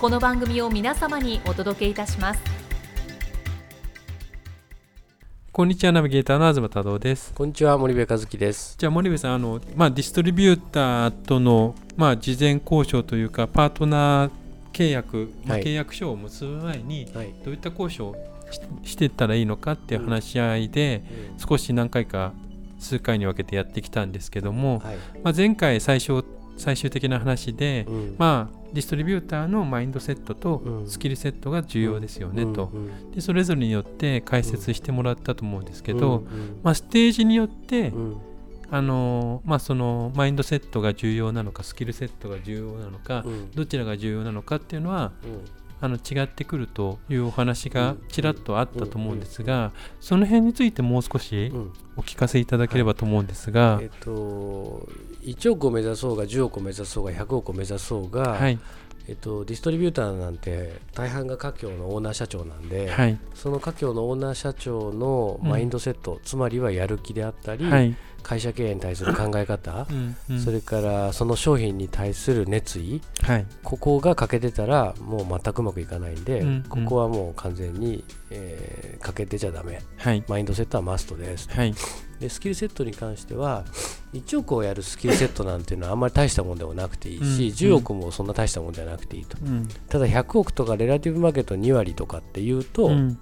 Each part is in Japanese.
この番組を皆様にお届けいたします。こんにちはナビゲーターの東太郎です。こんにちは森部和樹です。じゃあ森部さんあの、まあ、ディストリビューターとの、まあ、事前交渉というかパートナー契約、まあ、契約書を結ぶ前に、はい、どういった交渉をししていったらいいのかっていう話し合いで、うん、少し何回か数回に分けてやってきたんですけども、はい、まあ、前回最初最終的な話で、うん、まあディストリビューターのマインドセットとスキルセットが重要ですよねと。でそれぞれによって解説してもらったと思うんですけど、まあ、ステージによって、あのまあ、そのマインドセットが重要なのかスキルセットが重要なのか、どちらが重要なのかっていうのは、あの違ってくるというお話がちらっとあったと思うんですが、その辺についてもう少しお聞かせいただければと思うんですが、はい、えっと、1億を目指そうが10億を目指そうが100億を目指そうが、はい、えっと、ディストリビューターなんて大半が家業のオーナー社長なんで、はい、その家業のオーナー社長のマインドセット、うん、つまりはやる気であったり、はい、会社経営に対する考え方うん、それからその商品に対する熱意、はい、ここが欠けてたらもう全くうまくいかないんで、うんうん、ここはもう完全に、えー、欠けてちゃだめ、はい、マインドセットはマストです、はい、でスキルセットに関しては1億をやるスキルセットなんていうのはあんまり大したもんでもなくていいし、うん、10億もそんな大したもんではなくていいと、うん、ただ100億とかレラティブマーケット2割とかっていうと、うん、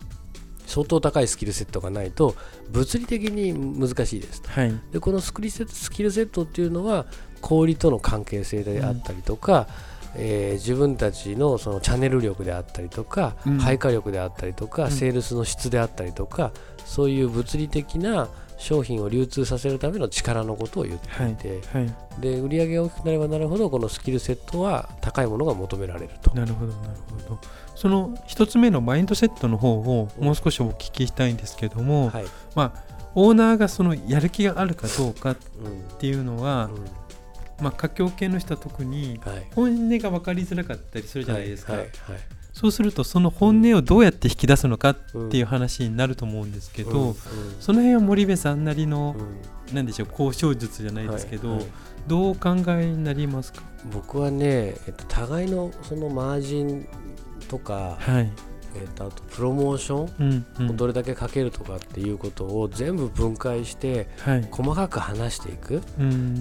相当高いスキルセットがないと物理的に難しいですと、はい、でこのスキルセットスキルセットっていうのは小売との関係性であったりとか、えー、自分たちのそのチャンネル力であったりとか、配下力であったりとか、セールスの質であったりとかそういう物理的な商品を流通させるための力のことを言っていて、はいはい、で売り上げが大きくなればなるほどこのスキルセットは高いものが求められると。なるほどなるほど。その一つ目のマインドセットの方をもう少しお聞きしたいんですけども、はい、まあ、オーナーがそのやる気があるかどうかっていうのは、うん。うん。まあ、佳境系の人は特に本音が分かりづらかったりするじゃないですか、はいはいはい、そうするとその本音をどうやって引き出すのかっていう話になると思うんですけど、その辺は森部さんなりの、うん、なんでしょう交渉術じゃないですけど、どうお考えになりますか？僕はね、えっと、互いのそのマージンとか、はいえー、とあとプロモーションをどれだけかけるとかっていうことを全部分解して細かく話していく、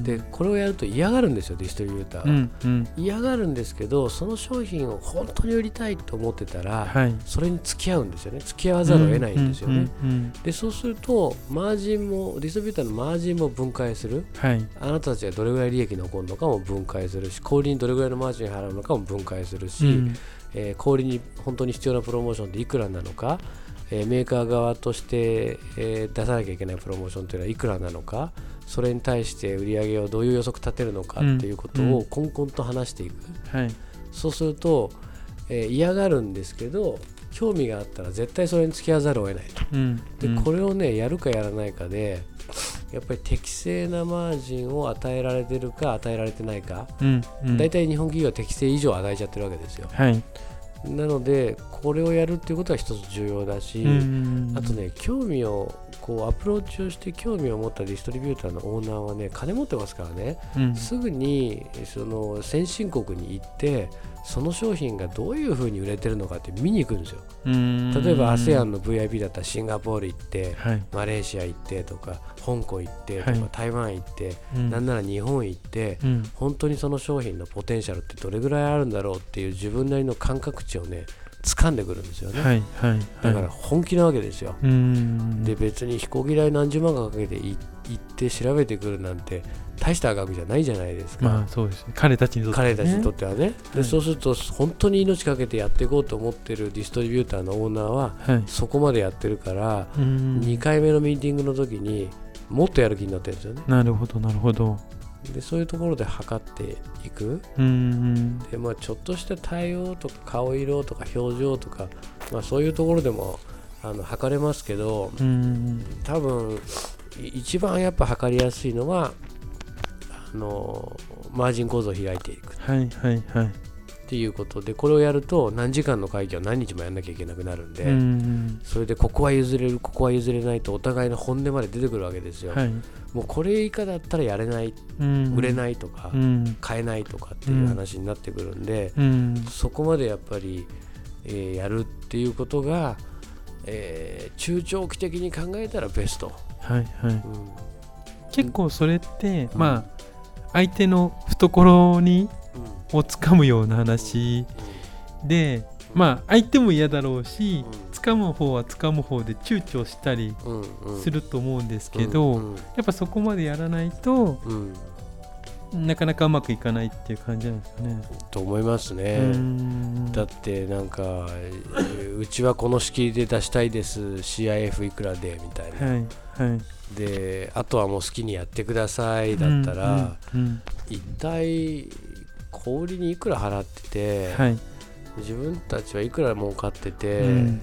でこれをやると嫌がるんですよディストリビューターは、嫌がるんですけどその商品を本当に売りたいと思ってたら、はい、それに付き合うんですよね。付き合わざるを得ないんですよね、でそうするとマージンもディストリビューターのマージンも分解する、はい、あなたたちがどれぐらい利益残るのかも分解するし小売にどれぐらいのマージン払うのかも分解するし、うんえー、小売に本当に必要なプロモーションっていくらなのか、えー、メーカー側として、えー、出さなきゃいけないプロモーションというのはいくらなのかそれに対して売り上げをどういう予測立てるのかっていうことをこんこんと話していく、うんうん、そうすると、えー、嫌がるんですけど興味があったら絶対それに付き合わざるを得ないと、うん、でこれをねやるかやらないかでやっぱり適正なマージンを与えられてるか与えられてないか、うんうん、大体日本企業は適正以上与えちゃってるわけですよ。はい、なのでこれをやるっていうことは一つ重要だし、あとね興味をこうアプローチをして興味を持ったディストリビューターのオーナーはね金持ってますからね、うん、すぐにその先進国に行ってその商品がどういうふうに売れてるのかって見に行くんですよ。例えば ASEAN の VIP だったらシンガポール行って、はい、マレーシア行ってとか香港行ってとか、はい、台湾行って、うん、なんなら日本行って、うん、本当にその商品のポテンシャルってどれぐらいあるんだろうっていう自分なりの感覚値をね掴んでくるんですよね、はいはいはい、だから本気なわけですよ。で別に飛行機代何十万かかけて行って調べてくるなんて大した額じゃないじゃないですか、まあそうですね、彼たちにとっては、ね、彼たちにとってはね、で、はい、そうすると本当に命かけてやっていこうと思ってるディストリビューターのオーナーは、はい、そこまでやってるから2回目のミーティングの時にもっとやる気になってるんですよね。なるほどなるほど。でそういうところで測っていく。で、まあ、ちょっとした対応とか顔色とか表情とか、まあ、そういうところでもあの測れますけど多分一番やっぱ測りやすいのはあのマージン構造を開いていく。はいはいはい。っていうことでこれをやると何時間の会議を何日もやんなきゃいけなくなるんで、んそれでここは譲れるここは譲れないとお互いの本音まで出てくるわけですよ、はい、もうこれ以下だったらやれない、売れないとか、買えないとかっていう話になってくるんで、そこまでやっぱり、えー、やるっていうことが、えー、中長期的に考えたらベスト。はいはい、結構それって、まあ相手の懐にをつかむような話で、まあ相手も嫌だろうし、つかむ方はつかむ方で躊躇したりすると思うんですけど、やっぱそこまでやらないと、なかなかうまくいかないっていう感じなんですかね。と思いますね。だってなんかうちはこの式で出したいです。CIF いくらでみたいな。はいはい、であとはもう好きにやってください。だったら、うんうんうん、一体小売りにいくら払ってて、はい、自分たちはいくら儲かってて、うん、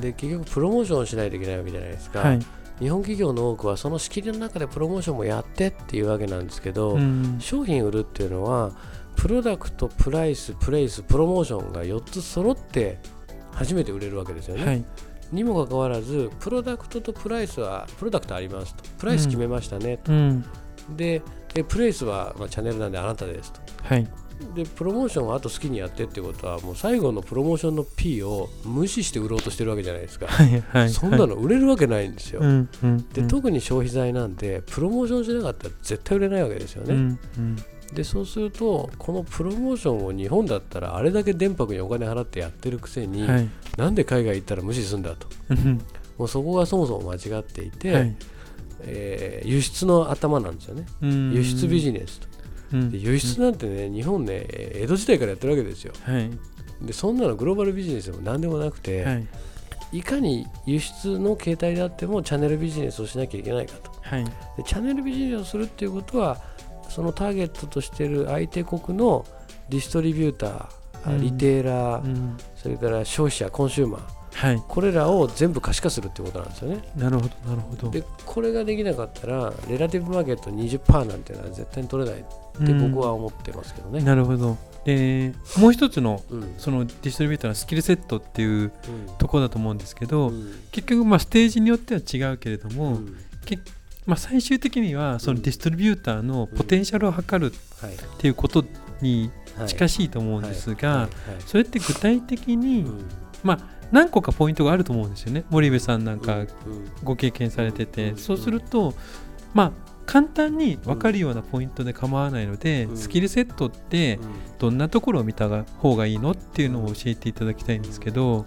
で結局プロモーションしないといけないわけじゃないですか、はい、日本企業の多くはその仕切りの中でプロモーションもやってっていうわけなんですけど、うん、商品売るっていうのはプロダクトプライスプレイスプロモーションが4つ揃って初めて売れるわけですよね。はい。にもかかわらずプロダクトとプライスはプロダクトありますと。プライス決めましたねと、うん、でプレイスは、まあ、チャンネルなんであなたですと、はい、でプロモーションをあと好きにやってってことはもう最後のプロモーションの P を無視して売ろうとしてるわけじゃないですか、はいはい、そんなの売れるわけないんですよ、うんうん、で特に消費財なんでプロモーションしなかったら絶対売れないわけですよね、うんうん、でそうするとこのプロモーションを日本だったらあれだけ電波にお金払ってやってるくせに、はい、なんで海外行ったら無視するんだと、もうそこがそもそも間違っていて、はい、えー、輸出の頭なんですよね、輸出ビジネスとで輸出なんてね、日本ね、江戸時代からやってるわけですよ。はい、でそんなのグローバルビジネスでも何でもなくて、はい、いかに輸出の形態であってもチャンネルビジネスをしなきゃいけないかと。はい、でチャンネルビジネスをするっていうことは、そのターゲットとしている相手国のディストリビューター、リテーラー、うん、それから消費者、コンシューマー、はい、これらを全部可視化するってことなんですよね。なるほど、なるほど。で、これができなかったら、レラティブマーケット20%なんていうのは絶対に取れないって僕は思ってますけどね。なるほど。でもう一つの,、そのディストリビューターのスキルセットっていうところだと思うんですけど、結局まあステージによっては違うけれども、まあ、最終的にはそのディストリビューターのポテンシャルを測るっていうことに近しいと思うんですがそれって具体的に、まあ何個かポイントがあると思うんですよね。森部さんなんかご経験されてて、そうするとまあ簡単に分かるようなポイントで構わないので、うん、スキルセットってどんなところを見た方がいいのっていうのを教えていただきたいんですけど、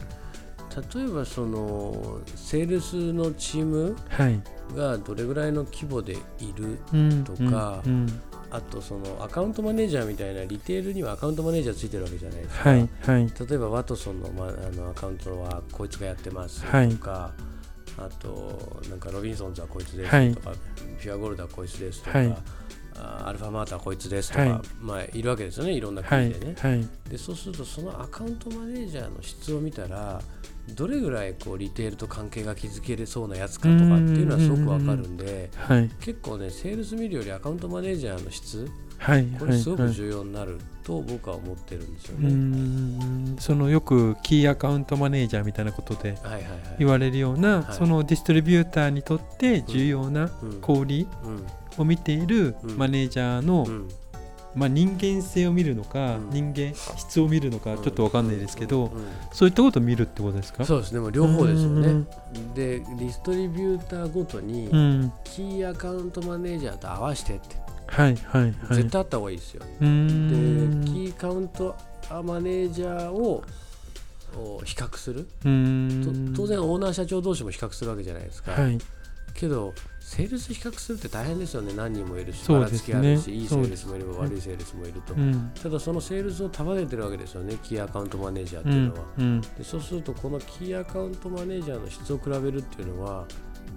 例えばそのセールスのチームがどれぐらいの規模でいるとか、あとそのアカウントマネージャーみたいなリテールにはアカウントマネージャーついてるわけじゃないですか、はいはい、例えばワトソンの,、ま、あのアカウントはこいつがやってますとか、はい。あとなんかロビンソンズはこいつですとか、はい、ピュアゴールドはこいつですとか、はい、アルファマータはこいつですとか、はい、まあ、いるわけですよねいろんな国でね、でそうするとそのアカウントマネージャーの質を見たらどれぐらいこうリテールと関係が築けれそうなやつかとかっていうのはすごくわかるんで、結構ねセールス見るよりアカウントマネージャーの質はい、これすごく重要になると僕は思ってるんですよね。そのよくキーアカウントマネージャーみたいなことで言われるような、そのディストリビューターにとって重要な小売を見ているマネージャーの、まあ、人間性を見るのか、人間質を見るのかちょっと分かんないですけど、そういったことを見るってことですか？そうですね。もう両方ですよね。でディストリビューターごとにキーアカウントマネージャーと合わせてって。はいはいはい、絶対あった方がいいですよ。でキーカウントマネージャーを比較する。当然オーナー社長同士も比較するわけじゃないですか、はい、けどセールス比較するって大変ですよね。何人もいるしばらつきあるし、いいセールスもいれば悪いセールスもいると、うん、ただそのセールスを束ねてるわけですよね。キーアカウントマネージャーっていうのは、うん、でそうするとこのキーアカウントマネージャーの質を比べるっていうのは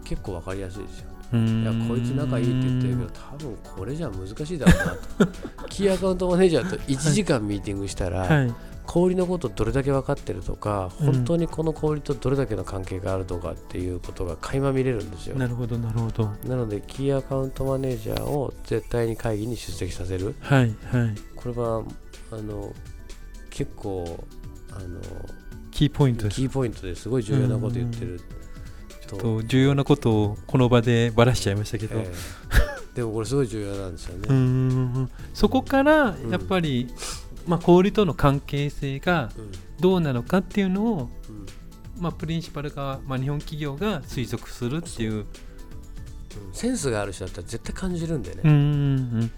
結構分かりやすいですよ。いやこいつ仲いいって言ってるけど多分これじゃ難しいだろうなとキーアカウントマネージャーと1時間ミーティングしたら、はい小売のことどれだけ分かってるとか、本当にこの小売とどれだけの関係があるとかっていうことが垣間見れるんですよ。なるほどなるほど。なのでキーアカウントマネージャーを絶対に会議に出席させる。はいはい。これはあの結構あのキーポイントキーポイントですごい重要なこと言ってる。ちょっと重要なことをこの場でばらしちゃいましたけど、えー、でもこれすごい重要なんですよね。そこからやっぱり、うんまあ、小売との関係性がどうなのかっていうのを、まあ、プリンシパルが、まあ、日本企業が推測するっていう。センスがある人だったら絶対感じるんでね、うん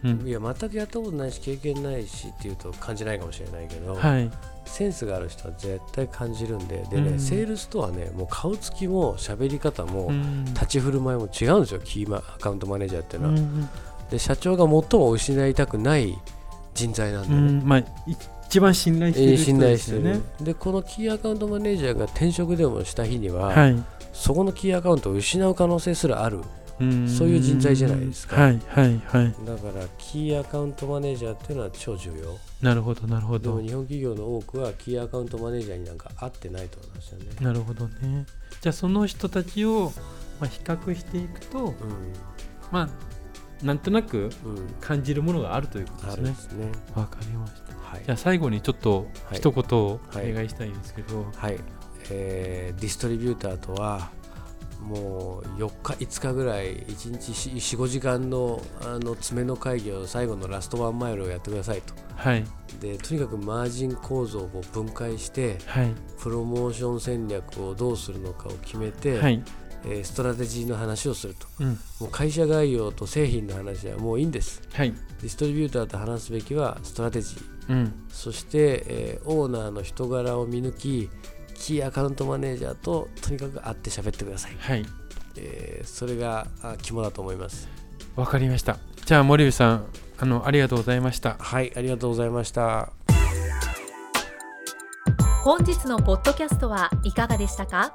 うんうん、いや全くやったことないし経験ないしっていうと感じないかもしれないけど、はい、センスがある人は絶対感じるんで。でね、うん、セールスとはねもう顔つきも喋り方も、立ち振る舞いも違うんですよ。キーアカウントマネージャーっていうのは。うん、で社長が最も失いたくない人材なんで、ね、まあ、一番信頼してる人ですよね、でこのキーアカウントマネージャーが転職でもした日には、はい、そこのキーアカウントを失う可能性すらある。そういう人材じゃないですか、はいはいはい、だからキーアカウントマネージャーっていうのは超重要。なるほどなるほど。でも日本企業の多くはキーアカウントマネージャーになんか合ってないと思いますよね。なるほどね。じゃあその人たちを、まあ、比較していくと、うん、まあなんとなく感じるものがあるということですね。わ、うん、かりました。はい、じゃあ最後にちょっと一言お願いしたいんですけど、はい、はい、えー、ディストリビューターとはもう4日5日ぐらい1日45時間のあの詰めの会議を最後のラストワンマイルをやってくださいと、はい、でとにかくマージン構造を分解して、はい、プロモーション戦略をどうするのかを決めて、はい、えー、ストラテジーの話をすると、うん、もう会社概要と製品の話はもういいんです、はい、ディストリビューターと話すべきはストラテジー、うん、そして、えー、オーナーの人柄を見抜きキーアカウントマネージャーととにかく会って喋ってください、はい。えー、それが肝だと思います。わかりました。じゃあ森部さんあのありがとうございました。はいありがとうございました。本日のポッドキャストはいかがでしたか？